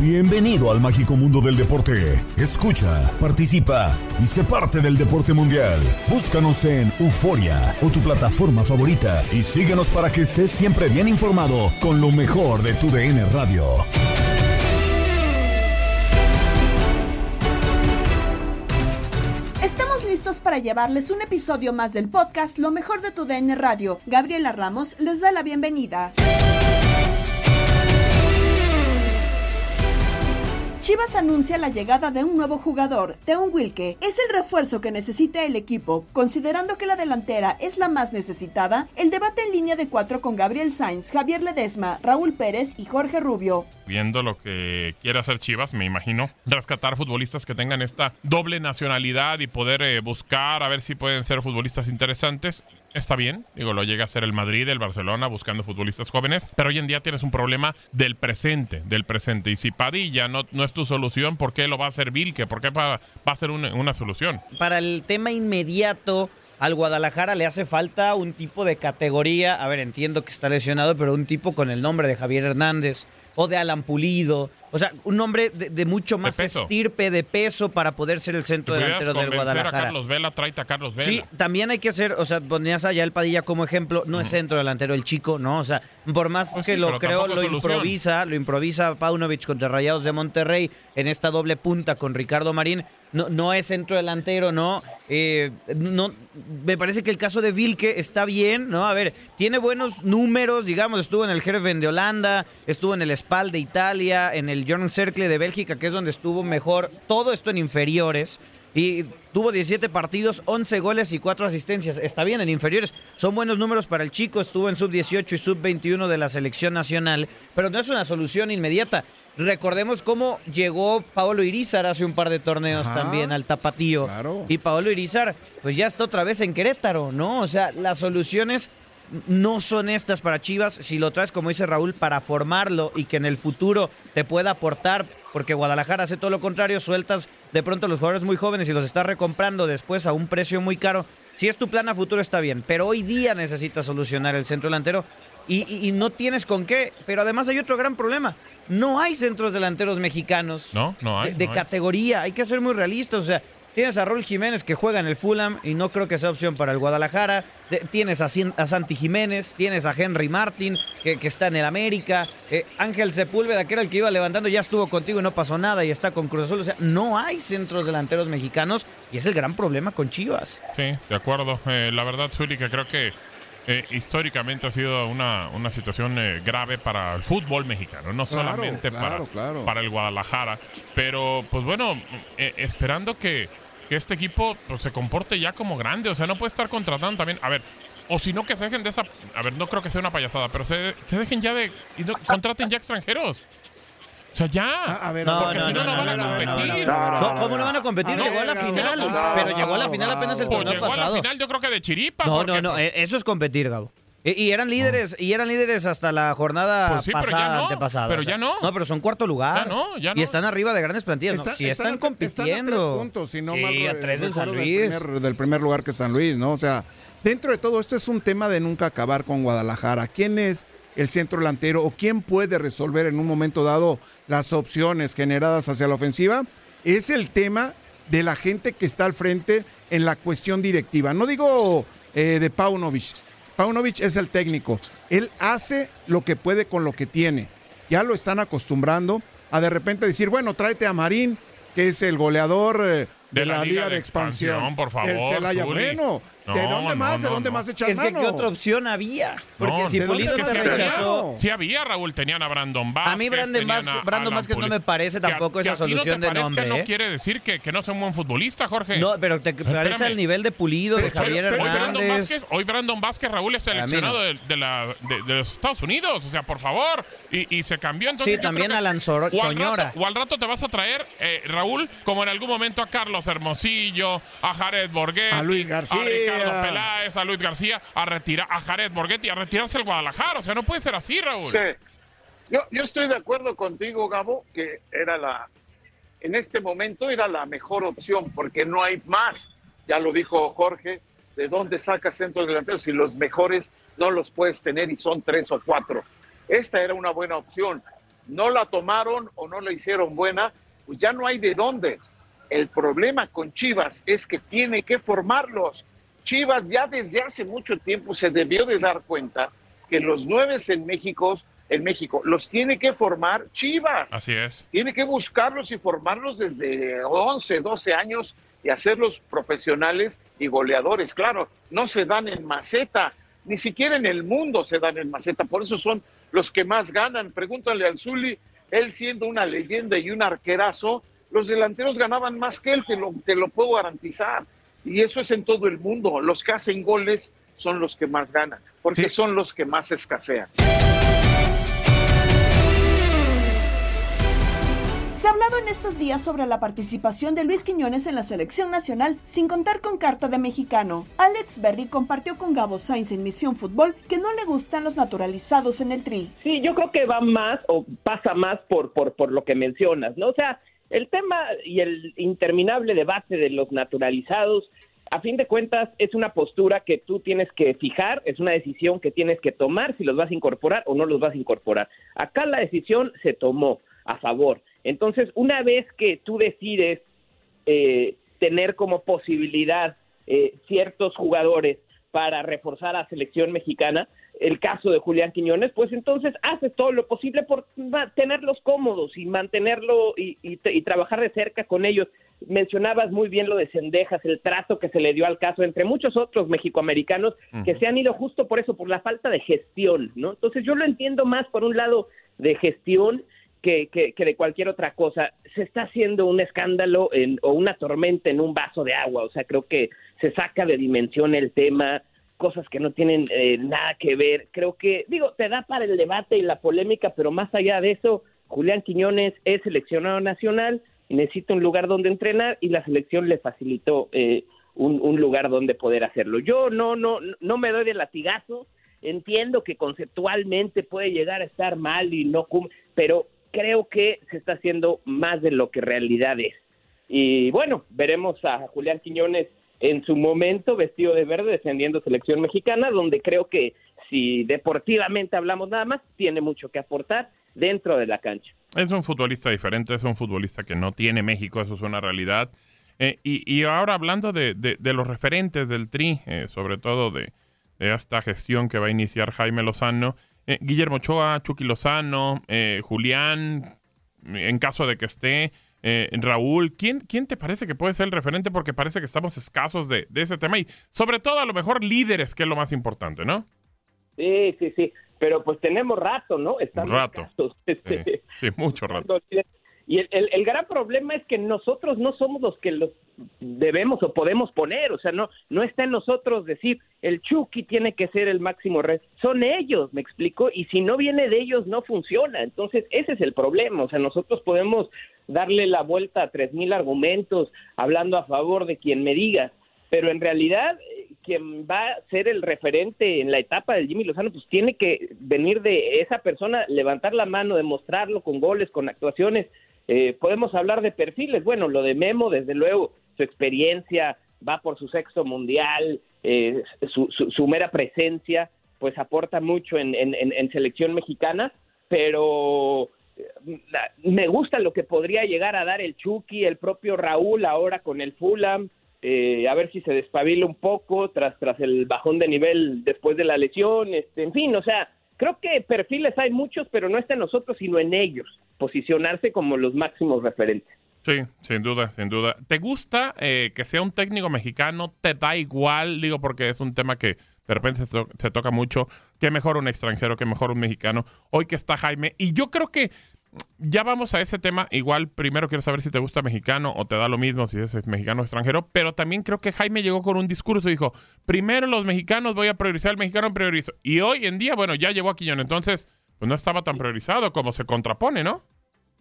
Bienvenido al mágico mundo del deporte. Escucha, participa y sé parte del deporte mundial. Búscanos en Euforia o tu plataforma favorita y síguenos para que estés siempre bien informado con lo mejor de tu DN Radio. Estamos listos para llevarles un episodio más del podcast Lo mejor de tu DN Radio. Gabriela Ramos les da la bienvenida. Chivas anuncia la llegada de un nuevo jugador, Teun Wilke. Es el refuerzo que necesita el equipo, considerando que la delantera es la más necesitada. El debate en línea de cuatro con Gabriel Sainz, Javier Ledesma, Raúl Pérez y Jorge Rubio. Viendo lo que quiere hacer Chivas, me imagino, rescatar futbolistas que tengan esta doble nacionalidad y poder eh, buscar a ver si pueden ser futbolistas interesantes está bien. Digo, lo llega a ser el Madrid, el Barcelona, buscando futbolistas jóvenes. Pero hoy en día tienes un problema del presente, del presente. Y si Padilla no, no es tu solución, ¿por qué lo va a hacer Vilke? ¿Por qué va, va a ser una solución? Para el tema inmediato, al Guadalajara le hace falta un tipo de categoría. A ver, entiendo que está lesionado, pero un tipo con el nombre de Javier Hernández o de Alan Pulido. O sea, un nombre de, de mucho más estirpe, de peso para poder ser el centro delantero del convencer a Guadalajara. Carlos Vela, tráete a Carlos Vela. Sí, también hay que hacer, o sea, ponías allá el Padilla como ejemplo, no es centro delantero el chico, ¿no? O sea, por más Pues que sí, lo creo, lo solución. improvisa, lo improvisa Paunovic contra Rayados de Monterrey en esta doble punta con Ricardo Marín. No, no es centro delantero, ¿no? Eh, no me parece que el caso de Vilke está bien, ¿no? A ver, tiene buenos números, digamos, estuvo en el Herven de Holanda, estuvo en el Spal de Italia, en el Jorn Cercle de Bélgica, que es donde estuvo mejor, todo esto en inferiores. Y tuvo 17 partidos, 11 goles y 4 asistencias. Está bien, en inferiores son buenos números para el chico. Estuvo en sub-18 y sub-21 de la selección nacional, pero no es una solución inmediata. Recordemos cómo llegó Paolo Irizar hace un par de torneos Ajá. también al tapatío. Claro. Y Paolo Irizar, pues ya está otra vez en Querétaro, ¿no? O sea, las soluciones no son estas para Chivas. Si lo traes, como dice Raúl, para formarlo y que en el futuro te pueda aportar, porque Guadalajara hace todo lo contrario, sueltas de pronto a los jugadores muy jóvenes y los estás recomprando después a un precio muy caro. Si es tu plan a futuro está bien, pero hoy día necesitas solucionar el centro delantero y, y- y no tienes con qué. Pero además hay otro gran problema. No hay centros delanteros mexicanos No, no hay. de, de no hay. categoría. Hay que ser muy realistas. O sea, tienes a Raúl Jiménez que juega en el Fulham y no creo que sea opción para el Guadalajara. De- tienes a, Santi Jiménez, tienes a Henry Martin que, que está en el América. Eh, Ángel Sepúlveda, que era el que iba levantando, ya estuvo contigo y no pasó nada y está con Cruz Azul. O sea, no hay centros delanteros mexicanos y es el gran problema con Chivas. Sí, de acuerdo. Eh, la verdad, Zuli, que creo que eh, históricamente ha sido una, una situación eh, grave para el fútbol mexicano, no Claro, solamente claro, para, claro. para el Guadalajara. Pero, pues bueno, eh, esperando que, que este equipo pues, se comporte ya como grande, o sea, no puede estar contratando también. A ver, o si no, que se dejen de esa. A ver, no creo que sea una payasada, pero se, se dejen ya de. Y no- contraten ya extranjeros. O sea, ya. A, a ver, No, porque no, si no, no, no, van a no, no, no, competir. ¿Cómo no van a competir? Llegó a la final, pero llegó a la final apenas el Pues torneo llegó a la pasado. final, yo creo que de chiripa. No, no, no, pues, eh, eso es competir, Gabo. Y, y eran líderes, y eran líderes hasta la jornada Pues sí, pero pasada, no, antepasada. pero o sea, ya no. No, pero son cuarto lugar. Ya no, ya no. Y están arriba de grandes plantillas. Está- no, sí, están, a- Están a compitiendo. tres puntos, si no sí, mal a tres del San Luis. Del primer, del primer lugar que San Luis, ¿no? O sea, dentro de todo esto es un tema de nunca acabar con Guadalajara. ¿Quién es el centro delantero o quién puede resolver en un momento dado las opciones generadas hacia la ofensiva? Es el tema de la gente que está al frente en la cuestión directiva. No digo eh, de Paunovic. Paunovic es el técnico. Él hace lo que puede con lo que tiene. Ya lo están acostumbrando a de repente decir, bueno, tráete a Marín, que es el goleador eh, de, la, Liga, de Expansión. por favor, El Celaya. Zuli. ¿De dónde no, más? ¿De dónde no. más echas Es que mano? qué otra opción había. Porque No, si ¿de dónde Pulido más te te rechazó. Sí había, Raúl, tenían a Brandon Vázquez. A mí Brandon Vázquez- a Brandon Vázquez no me parece a- tampoco esa a ti no te solución de nombre, no ¿eh? quiere decir que, que no sea un buen futbolista, Jorge. No, pero te parece al nivel de Pulido, de Pero- Javier pero- Hoy Brandon, Hernández. Vázquez, hoy Brandon Vázquez, Raúl, es seleccionado de, de la, de, de los Estados Unidos. O sea, por favor. Y, y se cambió entonces. Sí, también creo que- Alan Sor- o al Soñora. rato- o al rato te vas a traer, eh, Raúl, como en algún momento a Carlos Hermosillo, a Jared Borghetti, A Luis García. A Ricardo Peláez, a Luis García, a retirar, a Jared Borghetti, a retirarse el Guadalajara. O sea, no puede ser así, Raúl. Sí. Yo, yo estoy de acuerdo contigo, Gabo, que era la, en este momento era la mejor opción, porque no hay más. Ya lo dijo Jorge, ¿de dónde sacas centros delanteros si los mejores no los puedes tener y son tres o cuatro? Esta era una buena opción. No la tomaron o no la hicieron buena, pues ya no hay de dónde. El problema con Chivas es que tiene que formarlos. Chivas ya desde hace mucho tiempo se debió de dar cuenta que los nueve en México, en México los tiene que formar Chivas. Así es. Tiene que buscarlos y formarlos desde 11, 12 años y hacerlos profesionales y goleadores. Claro, no se dan en maceta, ni siquiera en el mundo se dan en maceta, por eso son los que más ganan. Pregúntale al Zuli, él siendo una leyenda y un arquerazo, los delanteros ganaban más que él, te lo, te lo puedo garantizar. Y eso es en todo el mundo. Los que hacen goles son los que más ganan, porque Sí. son los que más escasean. Se ha hablado en estos días sobre la participación de Luis Quiñones en la selección nacional sin contar con carta de mexicano. Alex Berry compartió con Gabo Sainz en Misión Fútbol que no le gustan los naturalizados en el tri. Sí, yo creo que va más o pasa más por, por, por lo que mencionas, ¿no? O sea, el tema y el interminable debate de los naturalizados, a fin de cuentas, es una postura que tú tienes que fijar, es una decisión que tienes que tomar si los vas a incorporar o no los vas a incorporar. Acá la decisión se tomó a favor. Entonces, una vez que tú decides eh, tener como posibilidad eh, ciertos jugadores para reforzar a la selección mexicana, el caso de Julián Quiñones, pues entonces haces todo lo posible por mantenerlos cómodos y mantenerlo y, y, y trabajar de cerca con ellos. Mencionabas muy bien lo de Cendejas, el trato que se le dio al caso, entre muchos otros mexicoamericanos que se han ido justo por eso, por la falta de gestión, ¿no? Entonces yo lo entiendo más por un lado de gestión que, que, que, de cualquier otra cosa. Se está haciendo un escándalo en, o una tormenta en un vaso de agua. O sea, creo que se saca de dimensión el tema, cosas que no tienen eh, nada que ver. Creo que, digo, te da para el debate y la polémica, pero más allá de eso, Julián Quiñones es seleccionado nacional y necesita un lugar donde entrenar y la selección le facilitó eh, un, lugar donde poder hacerlo. Yo no, no, no me doy de latigazo. Entiendo que conceptualmente puede llegar a estar mal y no cum pero creo que se está haciendo más de lo que realidad es. Y bueno, veremos a Julián Quiñones en su momento vestido de verde defendiendo selección mexicana, donde creo que si deportivamente hablamos nada más, tiene mucho que aportar dentro de la cancha. Es un futbolista diferente, es un futbolista que no tiene México, eso es una realidad. Eh, y, ahora hablando de, los referentes del Tri, eh, sobre todo de, esta gestión que va a iniciar Jaime Lozano, eh, Guillermo Ochoa, Chucky Lozano, Julián, en caso de que esté, eh, Raúl, ¿quién, ¿quién te parece que puede ser el referente? Porque parece que estamos escasos de, de, ese tema y sobre todo a lo mejor líderes, que es lo más importante, ¿no? Sí, sí, sí. Pero pues tenemos rato, ¿no? Estamos rato. Sí, mucho rato. Y el, el, gran problema es que nosotros no somos los que los debemos o podemos poner, o sea, no, no está en nosotros decir el Chucky tiene que ser el máximo red, son ellos, me explico, y si no viene de ellos no funciona, entonces ese es el problema, o sea, nosotros podemos darle la vuelta a tres mil argumentos hablando a favor de quien me diga, pero en realidad eh, quien va a ser el referente en la etapa del Jimmy Lozano, pues tiene que venir de esa persona, levantar la mano, demostrarlo con goles, con actuaciones, eh, podemos hablar de perfiles, bueno, lo de Memo, desde luego, su experiencia, va por su sexto mundial, eh, su, mera presencia, pues aporta mucho en, selección mexicana, pero me gusta lo que podría llegar a dar el Chucky, el propio Raúl ahora con el Fulham, a ver si se despabila un poco tras, tras el bajón de nivel después de la lesión, este, en fin, o sea, creo que perfiles hay muchos, pero no está en nosotros, sino en ellos, posicionarse como los máximos referentes. Sí, sin duda, sin duda. ¿Te gusta eh, que sea un técnico mexicano? ¿Te da igual? Digo, porque es un tema que de repente se, se toca mucho. ¿Qué mejor un extranjero, qué mejor un mexicano? Hoy que está Jaime. Y yo creo que ya vamos a ese tema. Igual primero quiero saber si te gusta mexicano o te da lo mismo si es mexicano o extranjero. Pero también creo que Jaime llegó con un discurso dijo, primero los mexicanos voy a priorizar, el mexicano priorizo. Y hoy en día, bueno, ya llegó a Quillón. Entonces, pues no estaba tan priorizado como se contrapone, ¿no?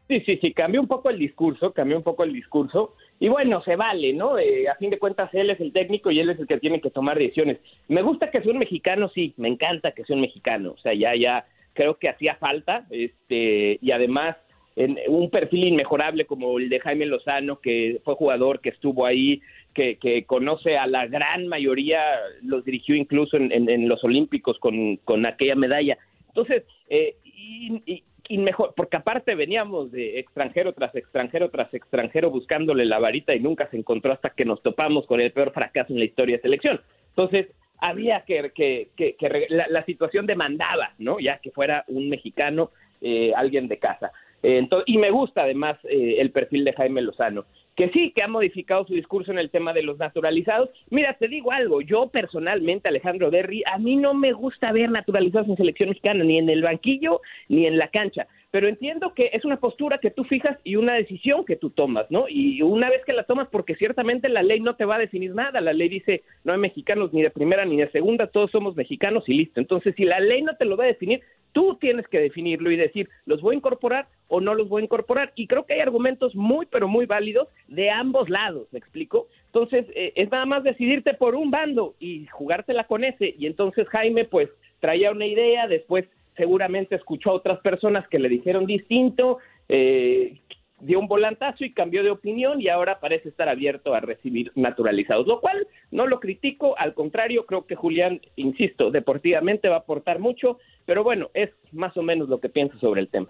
Sí, sí, sí, cambió un poco el discurso, cambió un poco el discurso. Y bueno, se vale, ¿no? Eh, a fin de cuentas, él es el técnico y él es el que tiene que tomar decisiones. Me gusta que sea un mexicano, sí, me encanta que sea un mexicano. O sea, ya, ya, creo que hacía falta, este, y además en un perfil inmejorable como el de Jaime Lozano, que fue jugador, que estuvo ahí, que, que conoce a la gran mayoría, los dirigió incluso en, los Olímpicos con, con, aquella medalla. Entonces, eh, y, y, mejor, porque aparte veníamos de extranjero tras extranjero tras extranjero buscándole la varita y nunca se encontró hasta que nos topamos con el peor fracaso en la historia de selección. Entonces, había que, que, que, la, situación demandaba, ¿no? Ya que fuera un mexicano, eh, alguien de casa. Eh, y me gusta además eh, el perfil de Jaime Lozano, que sí, que ha modificado su discurso en el tema de los naturalizados. Mira, te digo algo, yo personalmente, Alejandro Derry, a mí no me gusta ver naturalizados en selección mexicana, ni en el banquillo, ni en la cancha pero entiendo que es una postura que tú fijas y una decisión que tú tomas, ¿no? Y una vez que la tomas, porque ciertamente la ley no te va a definir nada, la ley dice no hay mexicanos ni de primera ni de segunda, todos somos mexicanos y listo. Entonces, si la ley no te lo va a definir, tú tienes que definirlo y decir, ¿los voy a incorporar o no los voy a incorporar? Y creo que hay argumentos muy, pero muy válidos de ambos lados, ¿me explico? Entonces, eh, es nada más decidirte por un bando y jugártela con ese. Y entonces Jaime, pues, traía una idea, después seguramente escuchó a otras personas que le dijeron distinto, eh, dio un volantazo y cambió de opinión y ahora parece estar abierto a recibir naturalizados, lo cual no lo critico, al contrario, creo que Julián, insisto, deportivamente va a aportar mucho, pero bueno, es más o menos lo que pienso sobre el tema.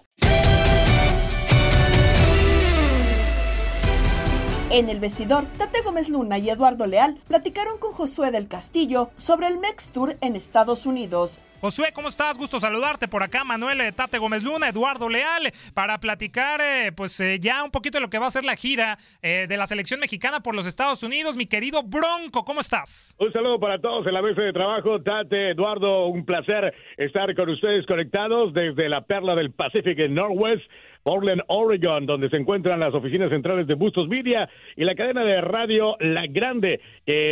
En el vestidor, Tate Gómez Luna y Eduardo Leal platicaron con Josué del Castillo sobre el Mex Tour en Estados Unidos. Josué, ¿cómo estás? Gusto saludarte por acá. Manuel eh, Tate Gómez Luna, Eduardo Leal, para platicar eh, pues eh, ya un poquito de lo que va a ser la gira de la selección mexicana por los Estados Unidos. Mi querido Bronco, ¿cómo estás? Un saludo para todos en la mesa de trabajo. Tate, Eduardo, un placer estar con ustedes conectados desde la perla del Pacífico en Northwest. Portland, Oregon, donde se encuentran las oficinas centrales de Bustos Media y la cadena de radio La Grande.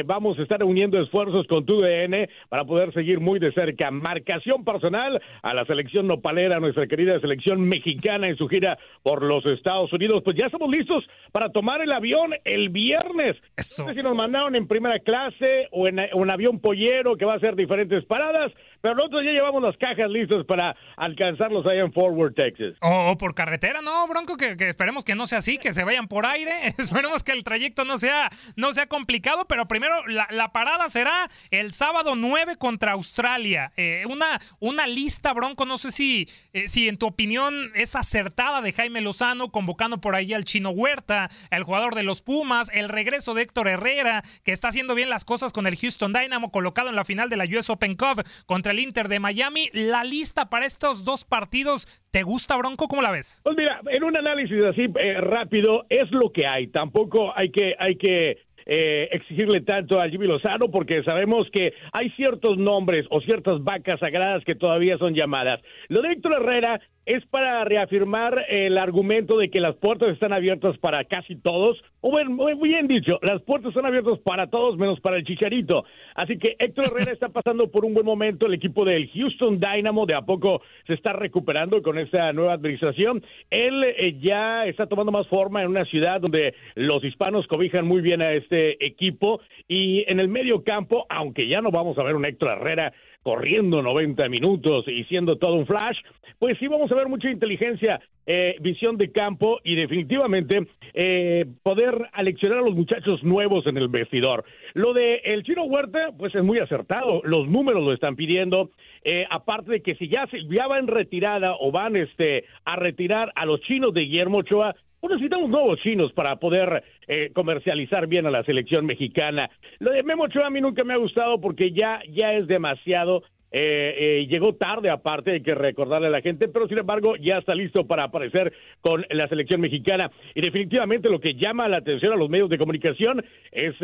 vamos a estar uniendo esfuerzos con tu DN para poder seguir muy de cerca. Marcación personal a la selección nopalera, nuestra querida selección mexicana en su gira por los Estados Unidos. Pues ya estamos listos para tomar el avión el viernes. No sé si nos mandaron en primera clase o en un avión pollero que va a hacer diferentes paradas, pero nosotros ya llevamos las cajas listas para alcanzarlos allá en Forward, Texas. O por carretera, ¿no, Bronco? Que, esperemos que no sea así, que se vayan por aire. esperemos que el trayecto no sea, no sea complicado, pero primero la, parada será el sábado 9 contra Australia. Eh, una, una lista, Bronco, no sé si, eh, si en tu opinión es acertada de Jaime Lozano, convocando por ahí al Chino Huerta, el jugador de los Pumas, el regreso de Héctor Herrera, que está haciendo bien las cosas con el Houston Dynamo, colocado en la final de la US Open Cup contra el Inter de Miami. La lista para estos dos partidos, ¿te gusta, Bronco? ¿Cómo la ves? Pues mira, en un análisis así eh, rápido, es lo que hay. Tampoco hay que, hay que eh, exigirle tanto a Jimmy Lozano porque sabemos que hay ciertos nombres o ciertas vacas sagradas que todavía son llamadas. Lo de Héctor Herrera es para reafirmar el argumento de que las puertas están abiertas para casi todos, o bueno, muy bien dicho, las puertas están abiertas para todos menos para el Chicharito. Así que Héctor Herrera está pasando por un buen momento, el equipo del Houston Dynamo de a poco se está recuperando con esta nueva administración. Él eh, ya está tomando más forma en una ciudad donde los hispanos cobijan muy bien a este equipo y en el medio campo, aunque ya no vamos a ver un Héctor Herrera corriendo 90 minutos y siendo todo un flash, pues sí vamos a ver mucha inteligencia, eh, visión de campo y definitivamente eh, poder aleccionar a los muchachos nuevos en el vestidor. Lo de el Chino Huerta, pues es muy acertado, los números lo están pidiendo, eh, aparte de que si ya, ya va retirada o van este, a retirar a los chinos de Guillermo Ochoa, pues necesitamos nuevos chinos para poder eh, comercializar bien a la selección mexicana. Lo de Memo Ochoa a mí nunca me ha gustado porque ya, ya es demasiado. Eh, eh, llegó tarde aparte, hay que recordarle a la gente, pero sin embargo ya está listo para aparecer con la selección mexicana. Y definitivamente lo que llama la atención a los medios de comunicación es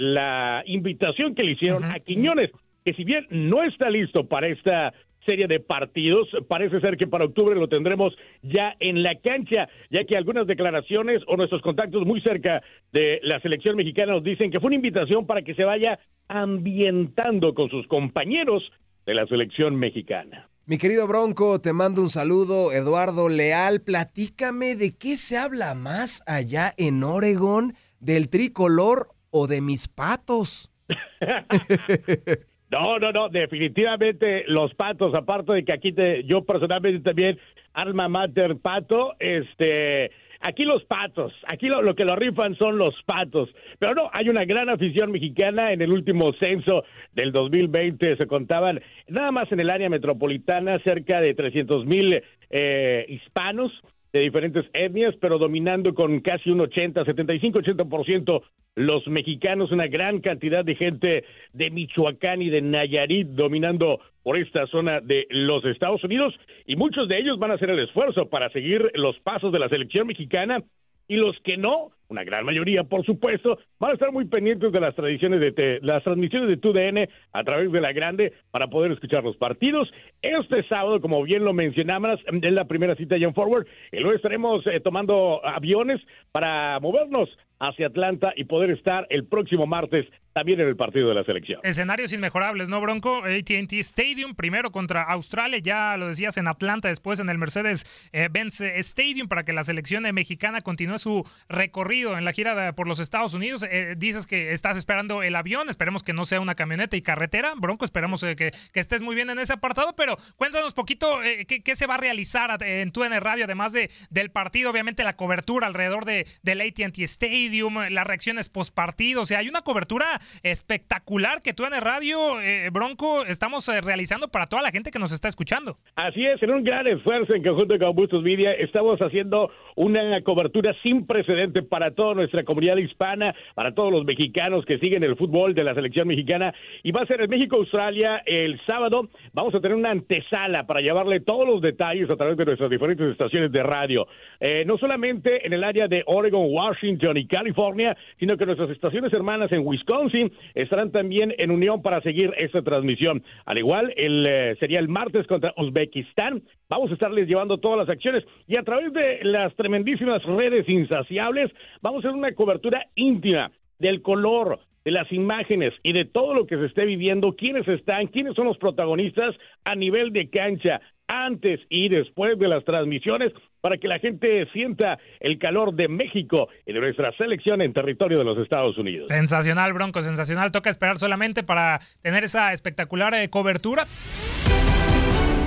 la invitación que le hicieron a Quiñones, que si bien no está listo para esta serie de partidos. Parece ser que para octubre lo tendremos ya en la cancha, ya que algunas declaraciones o nuestros contactos muy cerca de la selección mexicana nos dicen que fue una invitación para que se vaya ambientando con sus compañeros de la selección mexicana. Mi querido Bronco, te mando un saludo, Eduardo Leal. Platícame de qué se habla más allá en Oregón, del tricolor o de mis patos. No, no, no, definitivamente los patos, aparte de que aquí te, yo personalmente también, alma mater pato, este, aquí los patos, aquí lo, que lo rifan son los patos, pero no, hay una gran afición mexicana, en el último censo del 2020 se contaban, nada más en el área metropolitana, cerca de 300 mil eh, hispanos, de diferentes etnias, pero dominando con casi un 80, 75, 80% los mexicanos, una gran cantidad de gente de Michoacán y de Nayarit dominando por esta zona de los Estados Unidos y muchos de ellos van a hacer el esfuerzo para seguir los pasos de la selección mexicana y los que no, una gran mayoría, por supuesto, van a estar muy pendientes de las tradiciones de las transmisiones de TUDN a través de la grande para poder escuchar los partidos. Este sábado, como bien lo mencionabas, es la primera cita ya en Forward, y luego estaremos eh, tomando aviones para movernos hacia Atlanta y poder estar el próximo martes también en el partido de la selección. Escenarios inmejorables, ¿no, Bronco? ATT Stadium, primero contra Australia, ya lo decías en Atlanta, después en el Mercedes-Benz eh, Stadium para que la selección mexicana continúe su recorrido en la gira por los Estados Unidos. Eh, dices que estás esperando el avión, esperemos que no sea una camioneta y carretera. Bronco, esperamos eh, que, estés muy bien en ese apartado, pero cuéntanos poquito qué, se va a realizar en tu en radio, además de, del partido, obviamente la cobertura alrededor de, del ATT Stadium, las reacciones post partido, o sea, hay una cobertura espectacular que tú en el radio, eh, Bronco, estamos eh, realizando para toda la gente que nos está escuchando. Así es, en un gran esfuerzo en conjunto con Bustos Media, estamos haciendo una cobertura sin precedente para toda nuestra comunidad hispana, para todos los mexicanos que siguen el fútbol de la selección mexicana. Y va a ser en México-Australia el sábado. Vamos a tener una antesala para llevarle todos los detalles a través de nuestras diferentes estaciones de radio. Eh, no solamente en el área de Oregon, Washington y California, sino que nuestras estaciones hermanas en Wisconsin, estarán también en unión para seguir esta transmisión. Al igual, el, eh, sería el martes contra Uzbekistán. Vamos a estarles llevando todas las acciones y a través de las tremendísimas redes insaciables, vamos a hacer una cobertura íntima del color, de las imágenes y de todo lo que se esté viviendo, quiénes están, quiénes son los protagonistas a nivel de cancha, antes y después de las transmisiones para que la gente sienta el calor de México y de nuestra selección en territorio de los Estados Unidos. Sensacional, Bronco, sensacional. Toca esperar solamente para tener esa espectacular eh, cobertura.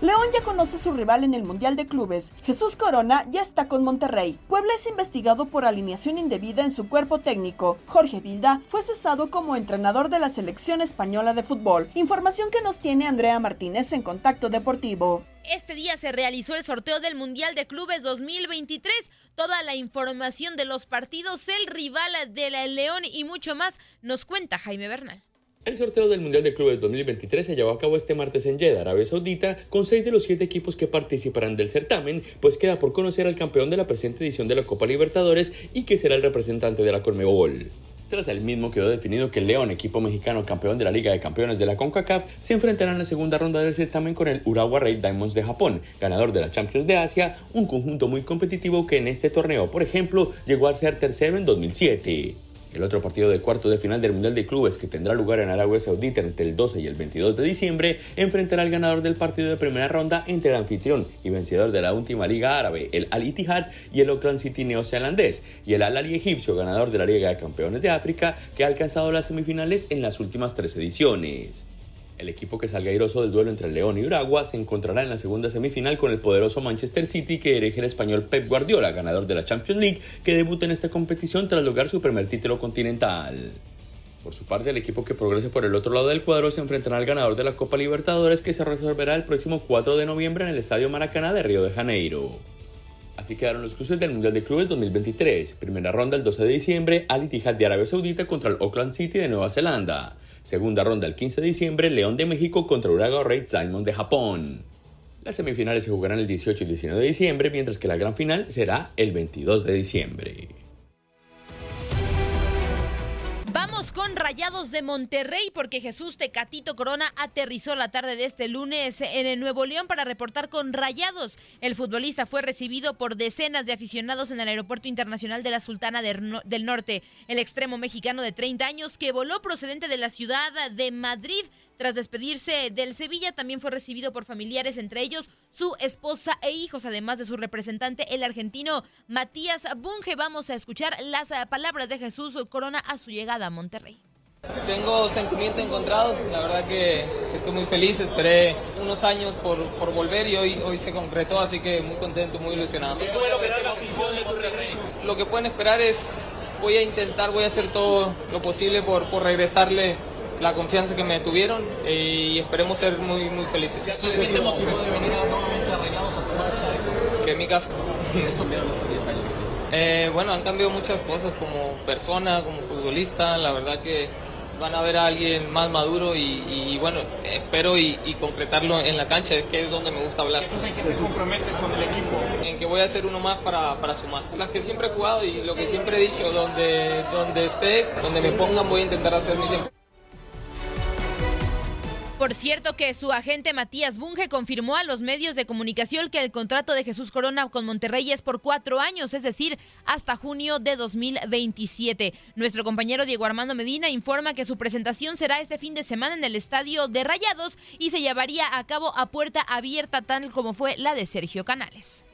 León ya conoce a su rival en el Mundial de Clubes. Jesús Corona ya está con Monterrey. Puebla es investigado por alineación indebida en su cuerpo técnico. Jorge Vilda fue cesado como entrenador de la selección española de fútbol. Información que nos tiene Andrea Martínez en Contacto Deportivo. Este día se realizó el sorteo del Mundial de Clubes 2023. Toda la información de los partidos, el rival de la León y mucho más nos cuenta Jaime Bernal. El sorteo del Mundial de Clubes 2023 se llevó a cabo este martes en Jeddah, Arabia Saudita, con seis de los siete equipos que participarán del certamen, pues queda por conocer al campeón de la presente edición de la Copa Libertadores y que será el representante de la Conmebol. Tras el mismo quedó definido que el León, equipo mexicano campeón de la Liga de Campeones de la CONCACAF, se enfrentará en la segunda ronda del certamen con el Urawa Red Diamonds de Japón, ganador de la Champions de Asia, un conjunto muy competitivo que en este torneo, por ejemplo, llegó a ser tercero en 2007. El otro partido de cuarto de final del Mundial de Clubes que tendrá lugar en Arabia Saudita entre el 12 y el 22 de diciembre enfrentará al ganador del partido de primera ronda entre el anfitrión y vencedor de la última liga árabe, el Al Ittihad y el Auckland City neozelandés, y el Al Ali egipcio, ganador de la Liga de Campeones de África, que ha alcanzado las semifinales en las últimas tres ediciones. El equipo que salga airoso del duelo entre León y Uragua se encontrará en la segunda semifinal con el poderoso Manchester City que dirige el español Pep Guardiola, ganador de la Champions League, que debuta en esta competición tras lograr su primer título continental. Por su parte, el equipo que progrese por el otro lado del cuadro se enfrentará al ganador de la Copa Libertadores que se resolverá el próximo 4 de noviembre en el Estadio Maracaná de Río de Janeiro. Así quedaron los cruces del Mundial de Clubes 2023. Primera ronda el 12 de diciembre, Al Ittihad de Arabia Saudita contra el Auckland City de Nueva Zelanda. Segunda ronda el 15 de diciembre, León de México contra Uraga Red Diamond de Japón. Las semifinales se jugarán el 18 y 19 de diciembre, mientras que la gran final será el 22 de diciembre. Vamos con Rayados de Monterrey porque Jesús Tecatito Corona aterrizó la tarde de este lunes en el Nuevo León para reportar con Rayados. El futbolista fue recibido por decenas de aficionados en el Aeropuerto Internacional de la Sultana del Norte. El extremo mexicano de 30 años que voló procedente de la ciudad de Madrid tras despedirse del Sevilla, también fue recibido por familiares, entre ellos su esposa e hijos, además de su representante, el argentino Matías Bunge. Vamos a escuchar las palabras de Jesús Corona a su llegada a Monterrey. Tengo sentimientos encontrados, la verdad que estoy muy feliz, esperé unos años por, por volver y hoy, hoy se concretó, así que muy contento, muy ilusionado. Lo que pueden esperar es, voy a intentar, voy a hacer todo lo posible por, por regresarle la confianza que me tuvieron eh, y esperemos ser muy, muy felices. Que en mi caso. Eh, bueno, han cambiado muchas cosas como persona, como futbolista. La verdad que van a ver a alguien más maduro y, bueno, espero y, concretarlo en la cancha, que es donde me gusta hablar. en que te comprometes con el equipo? En que voy a ser uno más para, para sumar. Las que siempre he jugado y lo que siempre he dicho, donde, donde esté, donde me pongan, voy a intentar hacer mi siempre. Por cierto que su agente Matías Bunge confirmó a los medios de comunicación que el contrato de Jesús Corona con Monterrey es por cuatro años, es decir, hasta junio de 2027. Nuestro compañero Diego Armando Medina informa que su presentación será este fin de semana en el estadio de Rayados y se llevaría a cabo a puerta abierta tal como fue la de Sergio Canales.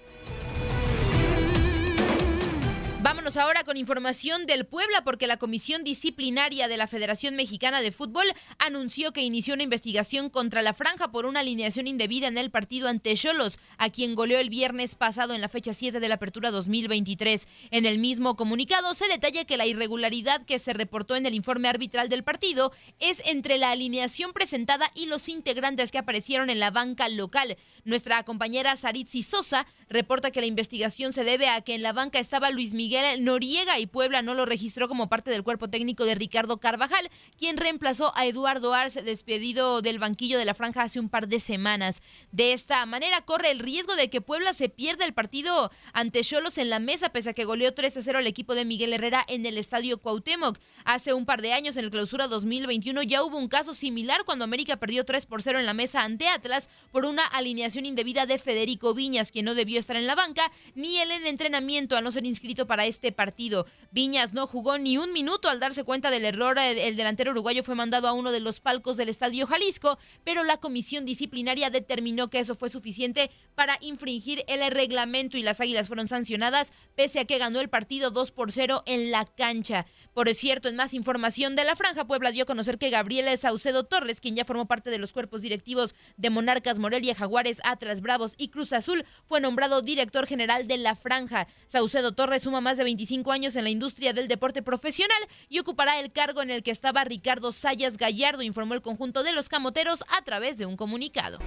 Vámonos ahora con información del Puebla porque la Comisión Disciplinaria de la Federación Mexicana de Fútbol anunció que inició una investigación contra la franja por una alineación indebida en el partido ante Cholos, a quien goleó el viernes pasado en la fecha 7 de la apertura 2023. En el mismo comunicado se detalla que la irregularidad que se reportó en el informe arbitral del partido es entre la alineación presentada y los integrantes que aparecieron en la banca local. Nuestra compañera Saritzi Sosa reporta que la investigación se debe a que en la banca estaba Luis Miguel Noriega y Puebla no lo registró como parte del cuerpo técnico de Ricardo Carvajal, quien reemplazó a Eduardo Arce, despedido del banquillo de la franja hace un par de semanas. De esta manera corre el riesgo de que Puebla se pierda el partido ante Cholos en la mesa, pese a que goleó 3 a 0 al equipo de Miguel Herrera en el estadio Cuauhtémoc. Hace un par de años, en el clausura 2021, ya hubo un caso similar cuando América perdió 3 por 0 en la mesa ante Atlas por una alineación indebida de Federico Viñas, quien no debió estar en la banca, ni él en entrenamiento al no ser inscrito para este partido. Viñas no jugó ni un minuto al darse cuenta del error. El delantero uruguayo fue mandado a uno de los palcos del Estadio Jalisco, pero la comisión disciplinaria determinó que eso fue suficiente para infringir el reglamento y las Águilas fueron sancionadas, pese a que ganó el partido 2 por 0 en la cancha. Por cierto, en más información de la franja, Puebla dio a conocer que Gabriel Saucedo Torres, quien ya formó parte de los cuerpos directivos de Monarcas, Morelia, Jaguares, Atlas, Bravos y Cruz Azul, fue nombrado director general de la franja. Saucedo Torres suma más de 25 años en la industria del deporte profesional y ocupará el cargo en el que estaba Ricardo Sayas Gallardo, informó el conjunto de los camoteros a través de un comunicado.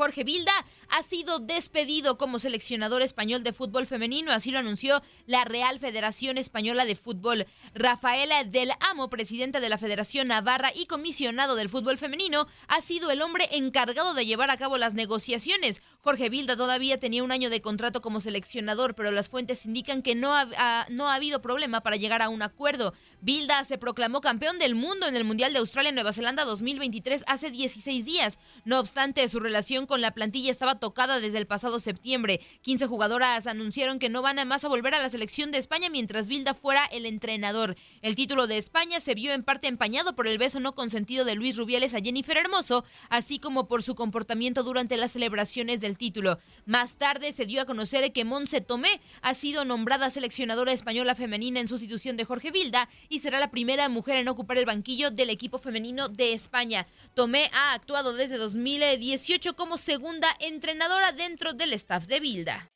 Jorge Vilda ha sido despedido como seleccionador español de fútbol femenino, así lo anunció la Real Federación Española de Fútbol. Rafaela del Amo, presidenta de la Federación Navarra y comisionado del fútbol femenino, ha sido el hombre encargado de llevar a cabo las negociaciones. Jorge Vilda todavía tenía un año de contrato como seleccionador, pero las fuentes indican que no ha, no ha habido problema para llegar a un acuerdo. Vilda se proclamó campeón del mundo en el Mundial de Australia-Nueva Zelanda 2023 hace 16 días. No obstante, su relación con la plantilla estaba tocada desde el pasado septiembre. 15 jugadoras anunciaron que no van a más a volver a la selección de España mientras Vilda fuera el entrenador. El título de España se vio en parte empañado por el beso no consentido de Luis Rubiales a Jennifer Hermoso, así como por su comportamiento durante las celebraciones del título. Más tarde se dio a conocer que Monse Tomé ha sido nombrada seleccionadora española femenina en sustitución de Jorge Vilda y será la primera mujer en ocupar el banquillo del equipo femenino de España. Tomé ha actuado desde 2018 como segunda entrenadora dentro del staff de Vilda.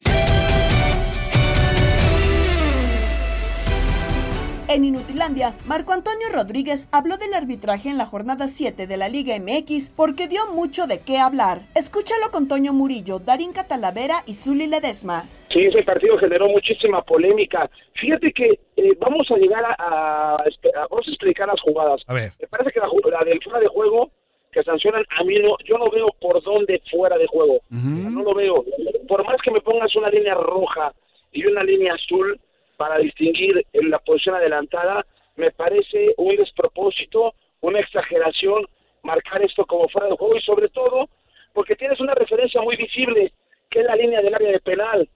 En Inutilandia, Marco Antonio Rodríguez habló del arbitraje en la jornada 7 de la Liga MX porque dio mucho de qué hablar. Escúchalo con Toño Murillo, Darín Catalavera y Zuli Ledesma. Sí, ese partido generó muchísima polémica. Fíjate que eh, vamos a llegar a, Vamos a explicar las jugadas. A ver. Me parece que la, la del fuera de juego que sancionan, a mí no, yo no veo por dónde fuera de juego. No lo veo. Por más que me pongas una línea roja y una línea azul, para distinguir en la posición adelantada, me parece un despropósito, una exageración marcar esto como fuera de juego y sobre todo porque tienes una referencia muy visible que es la línea del área de penal.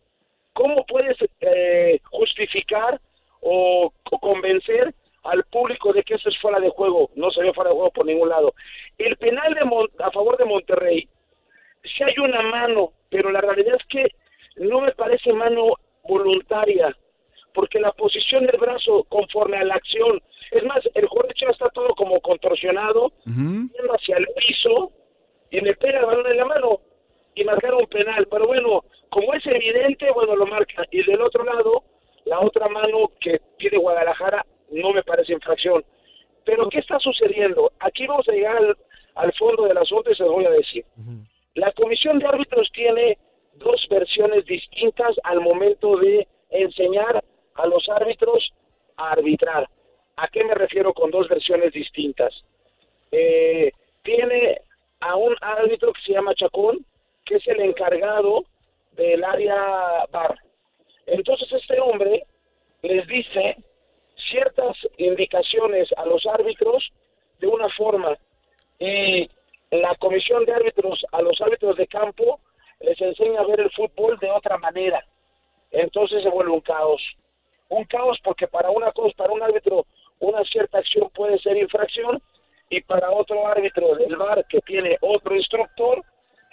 ¿Cómo puedes eh, justificar o, convencer al público de que eso es fuera de juego? No se ve fuera de juego por ningún lado. El penal de a favor de Monterrey, sí hay una mano, pero la realidad es que no me parece mano voluntaria porque la posición del brazo conforme a la acción, es más, el jugador de está todo como contorsionado, yendo hacia el piso, y le pega el balón en la mano y marcaron un penal. Pero bueno, como es evidente, bueno, lo marca. Y del otro lado, la otra mano que pide Guadalajara no me parece infracción. Pero ¿qué está sucediendo? Aquí vamos a llegar al, fondo del asunto y se lo voy a decir. La comisión de árbitros tiene dos versiones distintas al momento de enseñar a los árbitros a arbitrar. ¿A qué me refiero con dos versiones distintas? Eh, tiene a un árbitro que se llama Chacón, que es el encargado del área bar. Entonces este hombre les dice ciertas indicaciones a los árbitros de una forma y la comisión de árbitros a los árbitros de campo les enseña a ver el fútbol de otra manera. Entonces se vuelve un caos un caos porque para una cosa, para un árbitro una cierta acción puede ser infracción y para otro árbitro del VAR que tiene otro instructor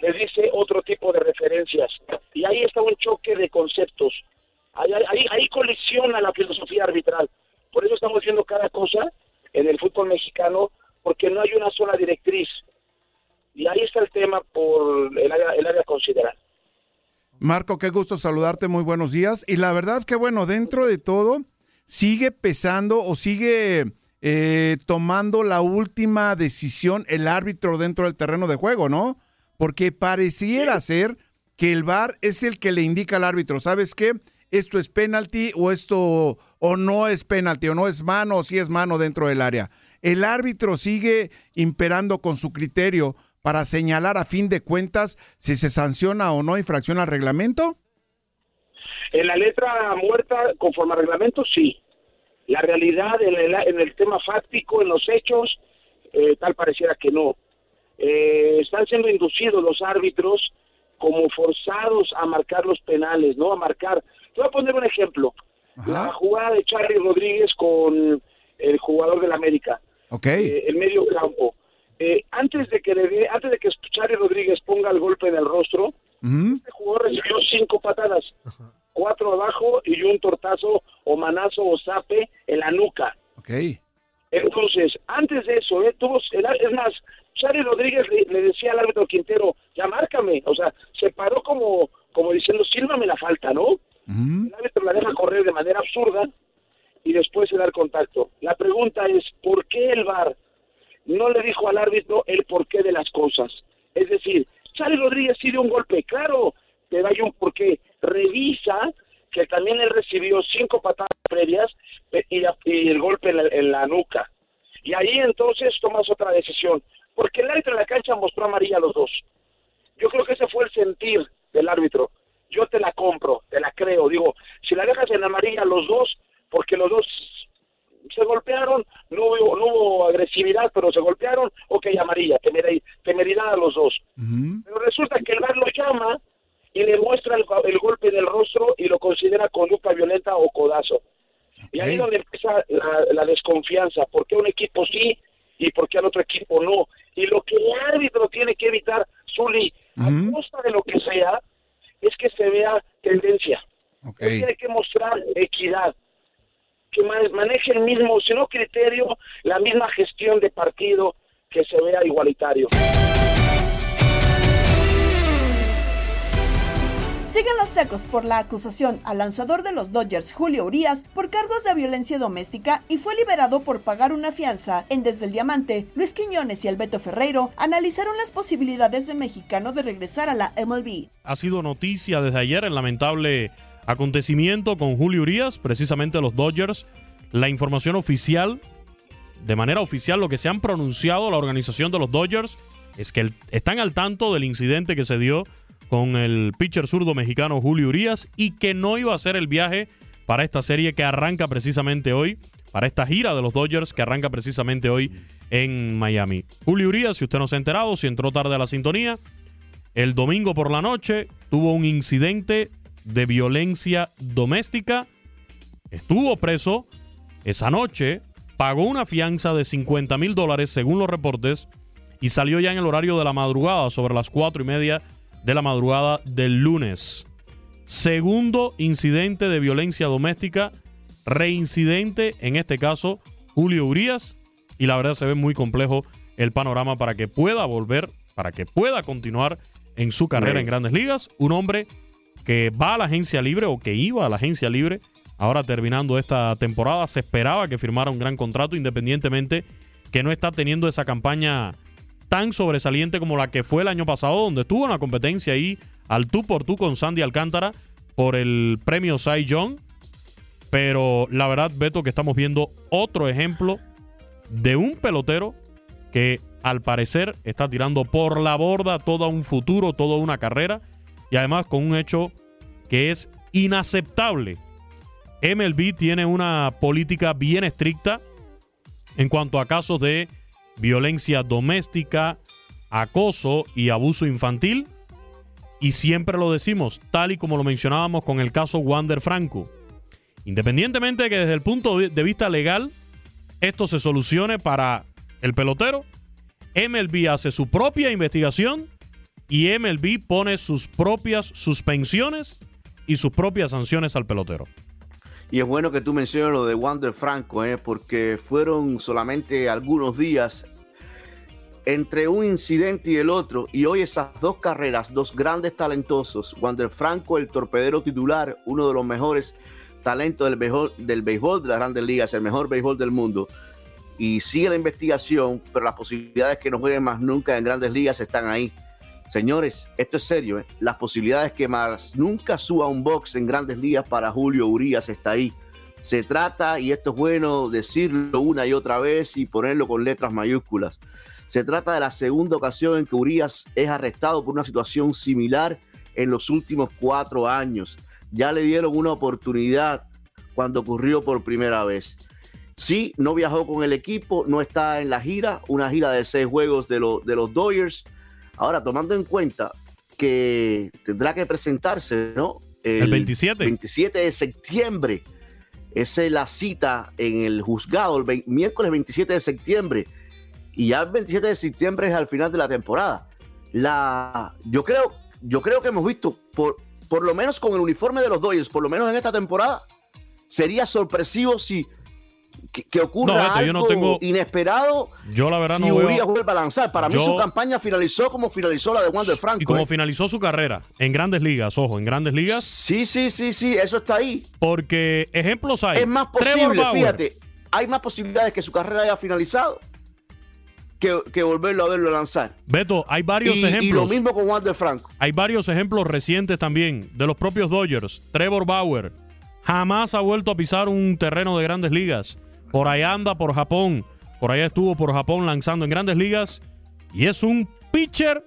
le dice otro tipo de referencias. Y ahí está un choque de conceptos. Ahí, ahí, ahí colisiona la filosofía arbitral. Por eso estamos viendo cada cosa en el fútbol mexicano, porque no hay una sola directriz. Y ahí está el tema por el área, el área considerar. Marco, qué gusto saludarte, muy buenos días. Y la verdad que bueno, dentro de todo, sigue pesando o sigue eh, tomando la última decisión el árbitro dentro del terreno de juego, ¿no? Porque pareciera ser que el VAR es el que le indica al árbitro, ¿sabes qué? esto es penalti o esto o no es penalti o no es mano o si es mano dentro del área. El árbitro sigue imperando con su criterio para señalar a fin de cuentas si se sanciona o no infracción al reglamento. En la letra muerta, conforme al reglamento, sí. La realidad en el, en el tema fáctico, en los hechos, eh, tal pareciera que no. Eh, están siendo inducidos los árbitros como forzados a marcar los penales, ¿no? A marcar. Te voy a poner un ejemplo. La jugada de Charlie Rodríguez con el jugador del América. Eh, el medio campo. Eh, antes de que le antes de que Charlie Rodríguez ponga el golpe en el rostro, este jugador recibió cinco patadas, cuatro abajo y un tortazo o manazo o zape en la nuca. Ok. Entonces, antes de eso, ¿eh? tuvo, el- es más, Charlie Rodríguez le, le decía al árbitro Quintero, ya márcame, o sea, se paró como, como diciendo, sílvame la falta, ¿no? El árbitro la deja correr de manera absurda y después se da el contacto. La pregunta es, ¿por qué el VAR no le dijo al árbitro el porqué de las cosas? Es decir, Charlie Rodríguez sí dio un golpe, claro, pero hay un porqué. Revisa que también él recibió cinco patadas previas eh, y el golpe en la, en la nuca. Y ahí entonces tomas otra decisión. Porque el árbitro en la cancha mostró amarilla a los dos. Yo creo que ese fue el sentir del árbitro. Yo te la compro, te la creo. Digo, si la dejas en amarilla a los dos, porque los dos se golpearon, no hubo, no hubo agresividad, pero se golpearon, ok, amarilla, temer- temeridad a los dos. Pero resulta que el VAR lo llama y le muestra el, el golpe en el rostro y lo considera conducta violenta o codazo. Y ahí es donde empieza la, la desconfianza. ¿Por qué un equipo sí y por qué al otro equipo no? Y lo que el árbitro tiene que evitar, Zuli, a costa de lo que sea, es que se vea tendencia. Tiene que mostrar equidad. Que maneje el mismo, si no criterio, la misma gestión de partido que se vea igualitario. Siguen los secos por la acusación al lanzador de los Dodgers, Julio Urias, por cargos de violencia doméstica y fue liberado por pagar una fianza. En Desde el Diamante, Luis Quiñones y Alberto Ferreiro analizaron las posibilidades de mexicano de regresar a la MLB. Ha sido noticia desde ayer el lamentable acontecimiento con Julio Urias, precisamente los Dodgers. La información oficial, de manera oficial, lo que se han pronunciado la organización de los Dodgers es que están al tanto del incidente que se dio con el pitcher zurdo mexicano Julio Urias y que no iba a hacer el viaje para esta serie que arranca precisamente hoy, para esta gira de los Dodgers que arranca precisamente hoy en Miami. Julio Urias, si usted no se ha enterado, si entró tarde a la sintonía, el domingo por la noche tuvo un incidente de violencia doméstica, estuvo preso esa noche, pagó una fianza de 50 mil dólares según los reportes y salió ya en el horario de la madrugada, sobre las cuatro y media de la madrugada del lunes. Segundo incidente de violencia doméstica, reincidente, en este caso, Julio Urias. Y la verdad se ve muy complejo el panorama para que pueda volver, para que pueda continuar en su carrera en grandes ligas. Un hombre que va a la agencia libre o que iba a la agencia libre. Ahora terminando esta temporada, se esperaba que firmara un gran contrato, independientemente que no está teniendo esa campaña tan sobresaliente como la que fue el año pasado, donde tuvo una competencia ahí al tú por tú con Sandy Alcántara por el premio Cy Young. Pero la verdad, Beto, que estamos viendo otro ejemplo de un pelotero que al parecer está tirando por la borda todo un futuro, toda una carrera y además con un hecho que es inaceptable. MLB tiene una política bien estricta en cuanto a casos de violencia doméstica, acoso y abuso infantil. Y siempre lo decimos, tal y como lo mencionábamos con el caso Wander Franco. Independientemente de que desde el punto de vista legal esto se solucione para el pelotero, MLB hace su propia investigación y MLB pone sus propias suspensiones y sus propias sanciones al pelotero. Y es bueno que tú menciones lo de Wander Franco, ¿eh? porque fueron solamente algunos días entre un incidente y el otro, y hoy esas dos carreras, dos grandes talentosos, Wander Franco, el torpedero titular, uno de los mejores talentos del béisbol, del béisbol de las grandes ligas, el mejor béisbol del mundo, y sigue la investigación, pero las posibilidades que no jueguen más nunca en grandes ligas están ahí. Señores, esto es serio. ¿eh? Las posibilidades que más nunca suba un box en grandes ligas para Julio Urias está ahí. Se trata, y esto es bueno decirlo una y otra vez y ponerlo con letras mayúsculas. Se trata de la segunda ocasión en que Urias es arrestado por una situación similar en los últimos cuatro años. Ya le dieron una oportunidad cuando ocurrió por primera vez. Sí, no viajó con el equipo, no está en la gira, una gira de seis juegos de, lo- de los Dodgers. Ahora, tomando en cuenta que tendrá que presentarse, ¿no? El 27. 27 de septiembre. Esa es la cita en el juzgado, el miércoles 27 de septiembre. Y ya el 27 de septiembre es al final de la temporada. La, yo, creo, yo creo que hemos visto, por, por lo menos con el uniforme de los Dodgers, por lo menos en esta temporada, sería sorpresivo si que, que ocurra No, Beto, yo algo no tengo- inesperado Yo la verdad si no veo- vuelve a lanzar. Para mí Yo- su campaña finalizó como finalizó la de Wander Franco. Y como ¿eh? finalizó su carrera en grandes ligas, ojo, en grandes ligas. Sí, sí, sí, sí, eso está ahí. Porque ejemplos hay. Es más posible, fíjate, hay más posibilidades que su carrera haya finalizado que, que volverlo a verlo lanzar. Beto, hay varios y, y ejemplos. lo mismo con Wander Franco. Hay varios ejemplos recientes también de los propios Dodgers. Trevor Bauer jamás ha vuelto a pisar un terreno de grandes ligas. Por allá anda por Japón. Por allá estuvo por Japón lanzando en grandes ligas. Y es un pitcher,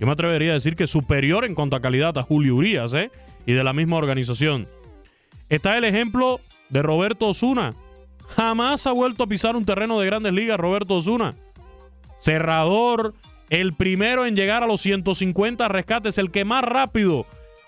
yo me atrevería a decir que superior en cuanto a calidad a Julio Urias, ¿eh? Y de la misma organización. Está el ejemplo de Roberto Osuna. Jamás ha vuelto a pisar un terreno de grandes ligas Roberto Osuna. Cerrador, el primero en llegar a los 150 rescates, el que más rápido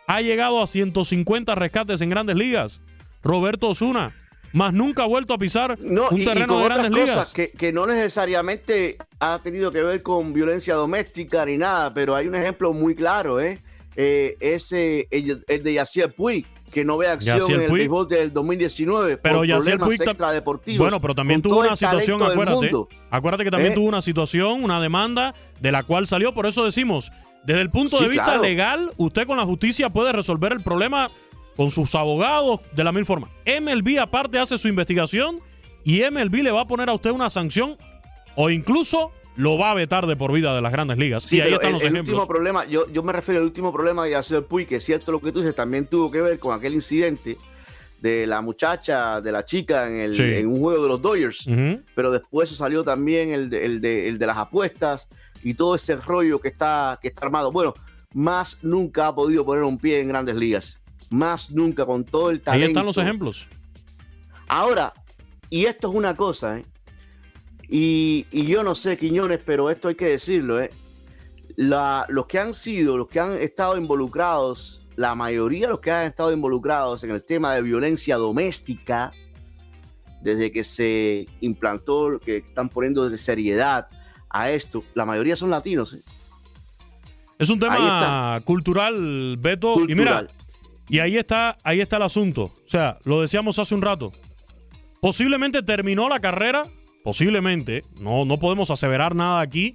ha llegado a 150 rescates en grandes ligas. Roberto Osuna, más nunca ha vuelto a pisar No, un y terreno de grandes cosas ligas. que, que no necesariamente ha tenido que ver con violencia doméstica ni nada, pero hay un ejemplo muy claro, ¿eh? Eh, ese, el, el de Yacier Puig, que no ve acción Yacier en el Puig. béisbol del 2019 Pero por Yacier problemas Puig extradeportivos. Bueno, pero también tuvo una situación, acuérdate. Acuérdate que también ¿Eh? tuvo una situación, una demanda de la cual salió, por eso decimos, desde el punto Sí, de vista claro. legal, usted con la justicia puede resolver el problema con sus abogados de la misma forma. MLB aparte hace su investigación y MLB le va a poner a usted una sanción o incluso lo va a vetar de por vida de las grandes ligas. Sí, y ahí están el, los el ejemplos. último problema, yo, yo me refiero al último problema de Yacier Puig, que es cierto lo que tú dices, también tuvo que ver con aquel incidente de la muchacha, de la chica en, el, Sí. en un juego de los Dodgers. Pero después salió también el de, el de- el de las apuestas y todo ese rollo que está, que está armado. Bueno, más nunca ha podido poner un pie en grandes ligas. Más nunca con todo el Ahí talento. están los ejemplos. Ahora, y esto es una cosa, ¿eh? Y, y yo no sé, Quiñones, pero esto hay que decirlo, ¿eh? La- los que han sido, los que han estado involucrados, la mayoría de los que han estado involucrados en el tema de violencia doméstica, desde que se implantó, que están poniendo de seriedad a esto, la mayoría son latinos. ¿eh? Es un Ahí tema cultural, Beto. Y mira. Y ahí está, ahí está el asunto. O sea, lo decíamos hace un rato. Posiblemente terminó la carrera, posiblemente, no, no podemos aseverar nada aquí,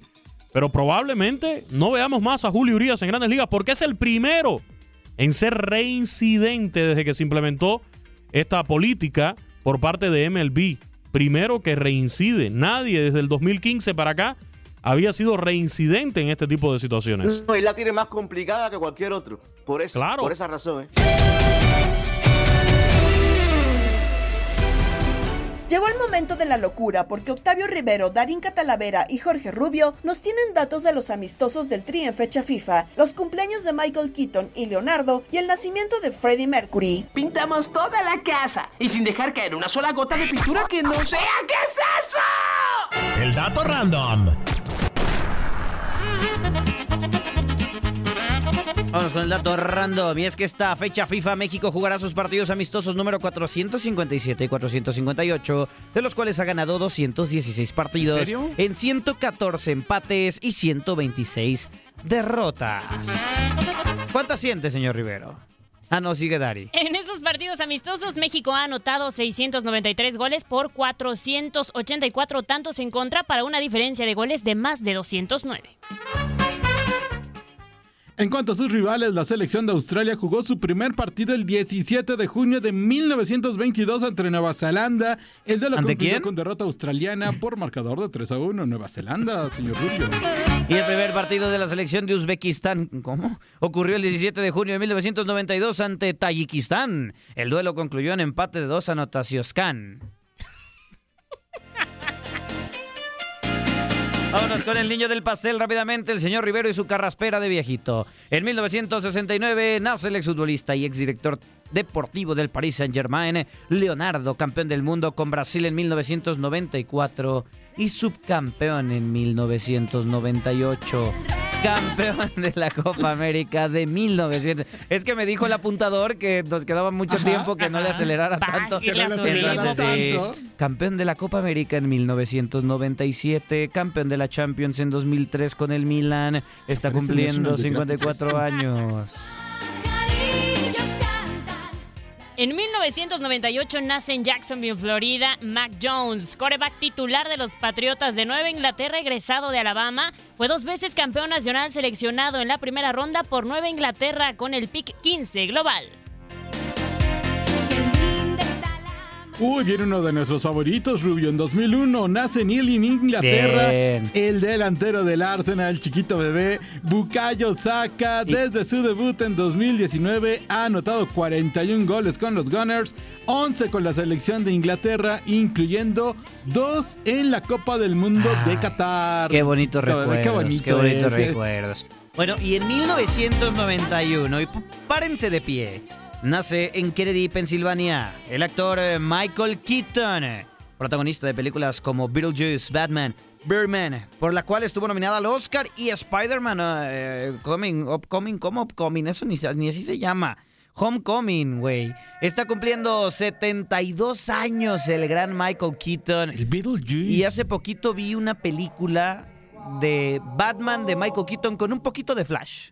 pero probablemente no veamos más a Julio Urias en grandes ligas porque es el primero en ser reincidente desde que se implementó esta política por parte de MLB. Primero que reincide. Nadie desde el 2015 para acá había sido reincidente en este tipo de situaciones. No, y la tiene más complicada que cualquier otro. Por eso, Claro. por esa razón. ¿eh? Llegó el momento de la locura porque Octavio Rivero, Darín Catalavera y Jorge Rubio nos tienen datos de los amistosos del Tri en fecha FIFA, los cumpleaños de Michael Keaton y Leonardo y el nacimiento de Freddie Mercury. Pintamos toda la casa y sin dejar caer una sola gota de pintura que no sea. ¿Qué es eso? El dato random. Vamos con el dato random. Y es que esta fecha FIFA México jugará sus partidos amistosos número 457 y 458, de los cuales ha ganado 216 partidos. ¿En serio? En 114 empates y 126 derrotas. ¿Cuántas siente, señor Rivero? Ah, no, sigue Dari. En estos partidos amistosos, México ha anotado 693 goles por 484 tantos en contra para una diferencia de goles de más de 209. En cuanto a sus rivales, la selección de Australia jugó su primer partido el 17 de junio de 1922 entre Nueva Zelanda. El de la ¿Ante concluyó con derrota australiana por marcador de 3 a 1. Nueva Zelanda, señor Rubio. Y el primer partido de la selección de Uzbekistán, ¿cómo? Ocurrió el 17 de junio de 1992 ante Tayikistán. El duelo concluyó en empate de dos anotaciones. Vámonos con el niño del pastel rápidamente, el señor Rivero y su carraspera de viejito. En 1969 nace el exfutbolista y exdirector deportivo del Paris Saint-Germain, Leonardo, campeón del mundo con Brasil en 1994 y subcampeón en 1998. Campeón de la Copa América de 1900. Es que me dijo el apuntador que nos quedaba mucho tiempo que no le acelerara tanto. Que no le acelerara tanto. Campeón de la Copa América en 1997, campeón de la Champions en 2003 con el Milan, está cumpliendo National 54 años. En 1998 nace en Jacksonville, Florida, Mac Jones, coreback titular de los Patriotas de Nueva Inglaterra, egresado de Alabama. Fue dos veces campeón nacional seleccionado en la primera ronda por Nueva Inglaterra con el pick 15 global. Uy, viene uno de nuestros favoritos, Rubio. En 2001 nace en Ealing, Inglaterra, Bien. el delantero del Arsenal, chiquito bebé, Bukayo Saka. Desde su debut en 2019 ha anotado 41 goles con los Gunners, 11 con la selección de Inglaterra, incluyendo dos en la Copa del Mundo de Qatar. Qué bonitos recuerdos. Qué bonito qué bonitos recuerdos. Bueno, y en 1991, y párense de pie, nace en Kennedy, Pensilvania, el actor eh, Michael Keaton, protagonista de películas como Beetlejuice, Batman, Birdman, por la cual estuvo nominada al Oscar, y Spider-Man, eh, Coming, Upcoming, ¿cómo Upcoming? Eso ni, ni así se llama. Homecoming, güey. Está cumpliendo 72 años el gran Michael Keaton. El Beetlejuice. Y hace poquito vi una película de Batman de Michael Keaton con un poquito de Flash.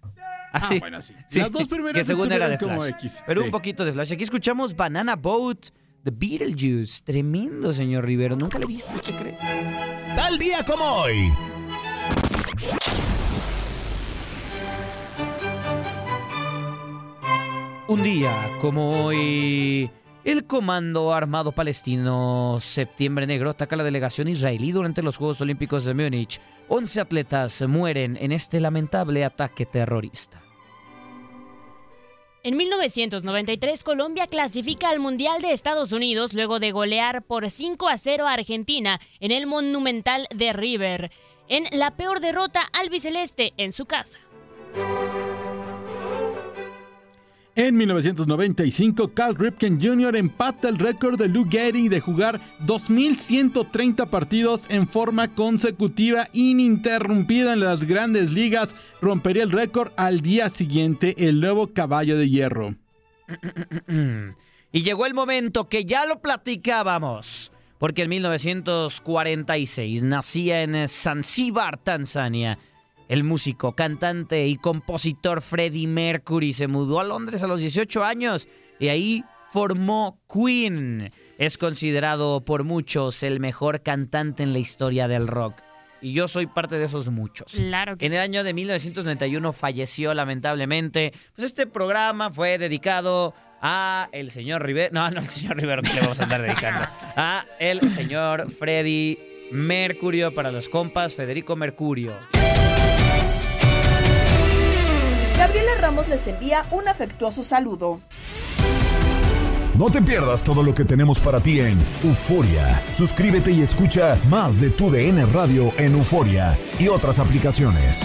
Ah, bueno, sí. Las dos primeras que según era de estuvieron como Flash. X. Pero Sí. un poquito de Flash. Aquí escuchamos Banana Boat de Beetlejuice. Tremendo, señor Rivero. Nunca le he visto, ¿usted cree? Tal día como hoy. Un día como hoy, el Comando Armado Palestino Septiembre Negro ataca a la delegación israelí durante los Juegos Olímpicos de Múnich. 11 atletas mueren en este lamentable ataque terrorista. En 1993, Colombia clasifica al Mundial de Estados Unidos luego de golear por 5 a 0 a Argentina en el Monumental de River, en la peor derrota albiceleste en su casa. En 1995, Cal Ripken Jr. empata el récord de Lou Gehrig de jugar 2.130 partidos en forma consecutiva ininterrumpida en las grandes ligas. Rompería el récord al día siguiente el nuevo caballo de hierro. Y llegó el momento que ya lo platicábamos, porque en 1946 nacía en Zanzíbar, Tanzania. El músico, cantante y compositor Freddie Mercury se mudó a Londres a los 18 años y ahí formó Queen. Es considerado por muchos el mejor cantante en la historia del rock. Y yo soy parte de esos muchos. Claro que En el año de 1991 falleció lamentablemente. Pues este programa fue dedicado a el señor Rivero. No, no, el señor Rivero que le vamos a andar dedicando. A el señor Freddy Mercurio para los compas, Federico Mercurio. Gabriela Ramos les envía un afectuoso saludo. No te pierdas todo lo que tenemos para ti en Euforia. Suscríbete y escucha más de tu DN Radio en Euforia y otras aplicaciones.